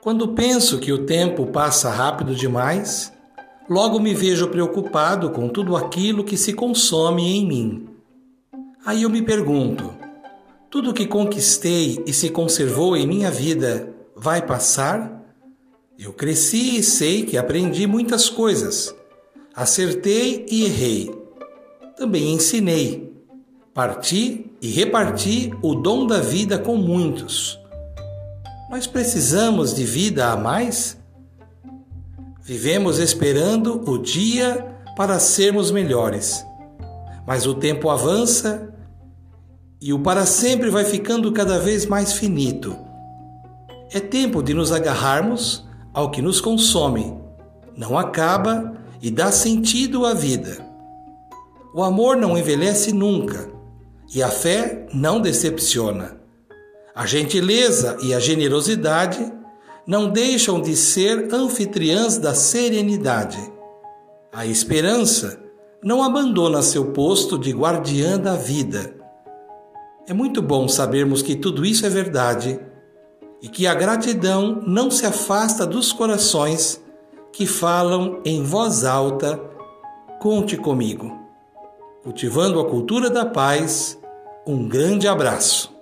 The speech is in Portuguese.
Quando penso que o tempo passa rápido demais, logo me vejo preocupado com tudo aquilo que se consome em mim. Aí eu me pergunto: tudo que conquistei e se conservou em minha vida vai passar? Eu cresci e sei que aprendi muitas coisas. Acertei e errei. Também ensinei. Parti e reparti o dom da vida com muitos. Nós precisamos de vida a mais? Vivemos esperando o dia para sermos melhores. Mas o tempo avança e o para sempre vai ficando cada vez mais finito. É tempo de nos agarrarmos ao que nos consome, não acaba e dá sentido à vida. O amor não envelhece nunca e a fé não decepciona. A gentileza e a generosidade não deixam de ser anfitriãs da serenidade. A esperança não abandona seu posto de guardiã da vida. É muito bom sabermos que tudo isso é verdade e que a gratidão não se afasta dos corações que falam em voz alta: Conte comigo. Cultivando a cultura da paz, um grande abraço.